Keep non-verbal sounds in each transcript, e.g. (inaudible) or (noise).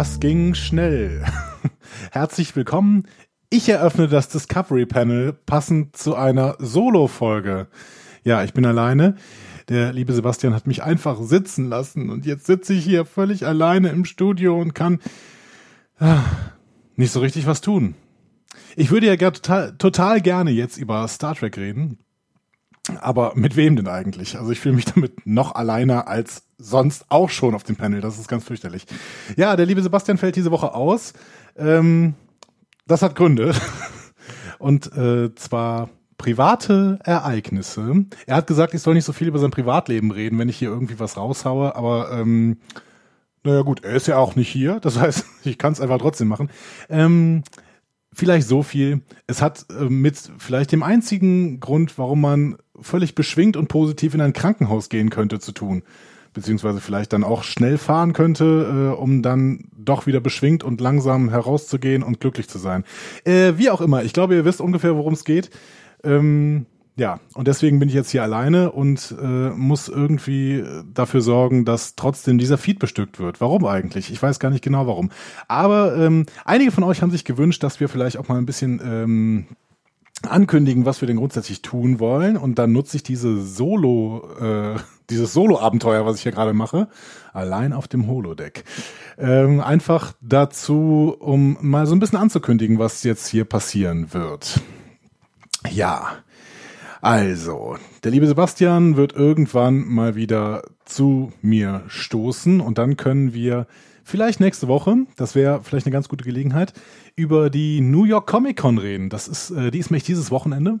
Das ging schnell. (laughs) Herzlich willkommen. Ich eröffne das Discovery Panel passend zu einer Solo-Folge. Ja, ich bin alleine. Der liebe Sebastian hat mich einfach sitzen lassen und jetzt sitze ich hier völlig alleine im Studio und kann ah, nicht so richtig was tun. Ich würde ja total, total gerne jetzt über Star Trek reden. Aber mit wem denn eigentlich? Also ich fühle mich (laughs) damit noch alleiner als sonst auch schon auf dem Panel. Das ist ganz fürchterlich. Ja, der liebe Sebastian fällt diese Woche aus. Ähm, das hat Gründe. (laughs) Und äh, zwar private Ereignisse. Er hat gesagt, ich soll nicht so viel über sein Privatleben reden, wenn ich hier irgendwie was raushaue, aber ähm, naja gut, er ist ja auch nicht hier. Das (laughs) heißt, ich kann es einfach trotzdem machen. Ähm, vielleicht so viel. Es hat äh, mit vielleicht dem einzigen Grund, warum man völlig beschwingt und positiv in ein Krankenhaus gehen könnte, zu tun. Beziehungsweise vielleicht dann auch schnell fahren könnte, äh, um dann doch wieder beschwingt und langsam herauszugehen und glücklich zu sein. Äh, wie auch immer, ich glaube, ihr wisst ungefähr, worum es geht. Ähm, ja, und deswegen bin ich jetzt hier alleine und äh, muss irgendwie dafür sorgen, dass trotzdem dieser Feed bestückt wird. Warum eigentlich? Ich weiß gar nicht genau warum. Aber ähm, einige von euch haben sich gewünscht, dass wir vielleicht auch mal ein bisschen ähm, ankündigen, was wir denn grundsätzlich tun wollen. Und dann nutze ich diese Solo, äh, dieses Solo-Abenteuer, was ich hier gerade mache, allein auf dem Holodeck. Ähm, einfach dazu, um mal so ein bisschen anzukündigen, was jetzt hier passieren wird. Ja. Also, der liebe Sebastian wird irgendwann mal wieder zu mir stoßen und dann können wir vielleicht nächste Woche, das wäre vielleicht eine ganz gute Gelegenheit, über die New York Comic Con reden. Das ist, äh, die ist nämlich dieses Wochenende.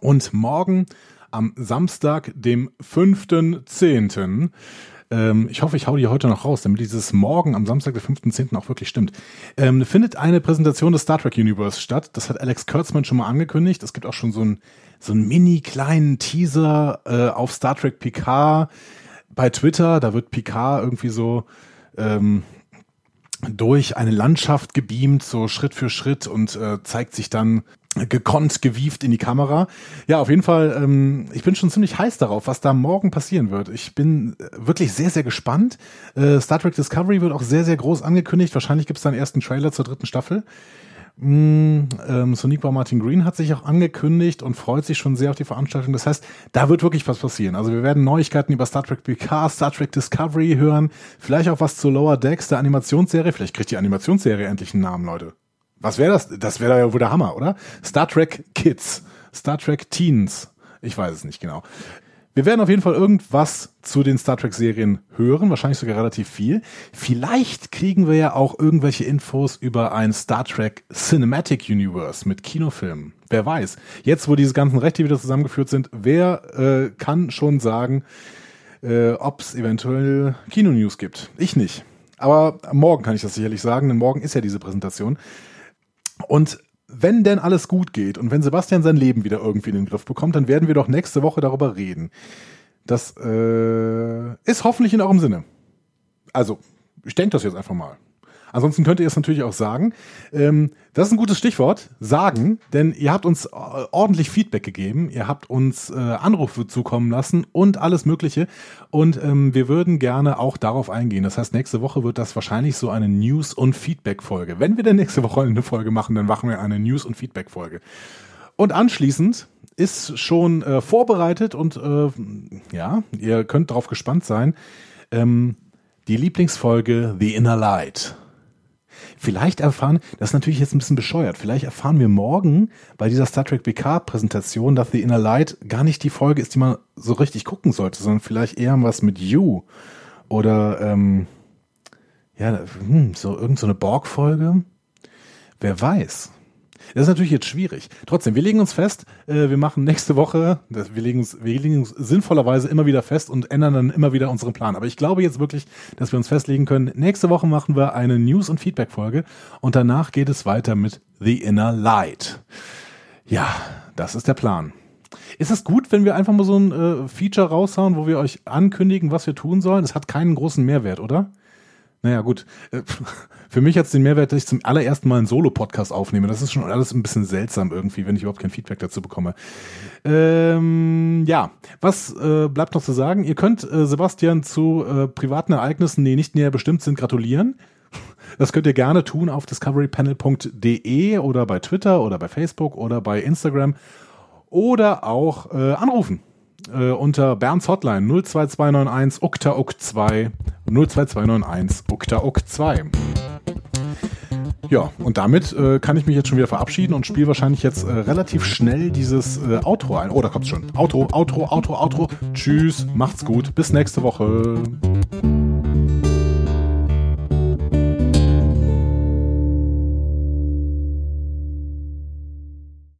Und morgen am Samstag, dem 5.10. Ähm, ich hoffe, ich hau die heute noch raus, damit dieses morgen am Samstag, der 5.10. auch wirklich stimmt. Ähm, findet eine Präsentation des Star Trek Universe statt. Das hat Alex Kurtzman schon mal angekündigt. Es gibt auch schon so einen so mini kleinen Teaser äh, auf Star Trek Picard bei Twitter. Da wird Picard irgendwie so ähm, durch eine Landschaft gebeamt, so Schritt für Schritt und äh, zeigt sich dann gekonnt, gewieft in die Kamera. Ja, auf jeden Fall, ähm, ich bin schon ziemlich heiß darauf, was da morgen passieren wird. Ich bin äh, wirklich sehr, sehr gespannt. Äh, Star Trek Discovery wird auch sehr, sehr groß angekündigt. Wahrscheinlich gibt es dann ersten Trailer zur dritten Staffel. Mm, ähm, Soniqua Martin Green hat sich auch angekündigt und freut sich schon sehr auf die Veranstaltung. Das heißt, da wird wirklich was passieren. Also wir werden Neuigkeiten über Star Trek PK, Star Trek Discovery hören, vielleicht auch was zu Lower Decks, der Animationsserie. Vielleicht kriegt die Animationsserie endlich einen Namen, Leute. Was wäre das? Das wäre ja wohl der Hammer, oder? Star Trek Kids, Star Trek Teens. Ich weiß es nicht genau. Wir werden auf jeden Fall irgendwas zu den Star Trek-Serien hören, wahrscheinlich sogar relativ viel. Vielleicht kriegen wir ja auch irgendwelche Infos über ein Star Trek Cinematic Universe mit Kinofilmen. Wer weiß. Jetzt, wo diese ganzen Rechte wieder zusammengeführt sind, wer äh, kann schon sagen, äh, ob es eventuell Kino-News gibt? Ich nicht. Aber morgen kann ich das sicherlich sagen, denn morgen ist ja diese Präsentation. Und wenn denn alles gut geht und wenn Sebastian sein Leben wieder irgendwie in den Griff bekommt, dann werden wir doch nächste Woche darüber reden. Das äh, ist hoffentlich in eurem Sinne. Also, ich denke das jetzt einfach mal. Ansonsten könnt ihr es natürlich auch sagen. Ähm, das ist ein gutes Stichwort, sagen, denn ihr habt uns äh, ordentlich Feedback gegeben, ihr habt uns äh, Anrufe zukommen lassen und alles Mögliche. Und ähm, wir würden gerne auch darauf eingehen. Das heißt, nächste Woche wird das wahrscheinlich so eine News- und Feedback-Folge. Wenn wir denn nächste Woche eine Folge machen, dann machen wir eine News- und Feedback-Folge. Und anschließend ist schon äh, vorbereitet und äh, ja, ihr könnt darauf gespannt sein. Ähm, die Lieblingsfolge The Inner Light. Vielleicht erfahren, das ist natürlich jetzt ein bisschen bescheuert, vielleicht erfahren wir morgen bei dieser Star Trek BK Präsentation, dass The Inner Light gar nicht die Folge ist, die man so richtig gucken sollte, sondern vielleicht eher was mit You oder ähm, ja, hm, so irgendeine so Borg-Folge. Wer weiß. Das ist natürlich jetzt schwierig. Trotzdem, wir legen uns fest, äh, wir machen nächste Woche, das, wir, legen uns, wir legen uns sinnvollerweise immer wieder fest und ändern dann immer wieder unseren Plan. Aber ich glaube jetzt wirklich, dass wir uns festlegen können, nächste Woche machen wir eine News- und Feedback-Folge und danach geht es weiter mit The Inner Light. Ja, das ist der Plan. Ist es gut, wenn wir einfach mal so ein äh, Feature raushauen, wo wir euch ankündigen, was wir tun sollen? Es hat keinen großen Mehrwert, oder? Naja, gut. Äh, für mich hat es den Mehrwert, dass ich zum allerersten Mal einen Solo-Podcast aufnehme. Das ist schon alles ein bisschen seltsam irgendwie, wenn ich überhaupt kein Feedback dazu bekomme. Ähm, ja, was äh, bleibt noch zu sagen? Ihr könnt äh, Sebastian zu äh, privaten Ereignissen, die nicht näher bestimmt sind, gratulieren. Das könnt ihr gerne tun auf discoverypanel.de oder bei Twitter oder bei Facebook oder bei Instagram oder auch äh, anrufen äh, unter Bernds Hotline 02291 ukta uk 2 02291 ukta uk 2. Ja, und damit äh, kann ich mich jetzt schon wieder verabschieden und spiele wahrscheinlich jetzt äh, relativ schnell dieses äh, Outro ein. Oh, da kommt's schon. Outro, Outro, Outro, Outro. Tschüss, macht's gut, bis nächste Woche.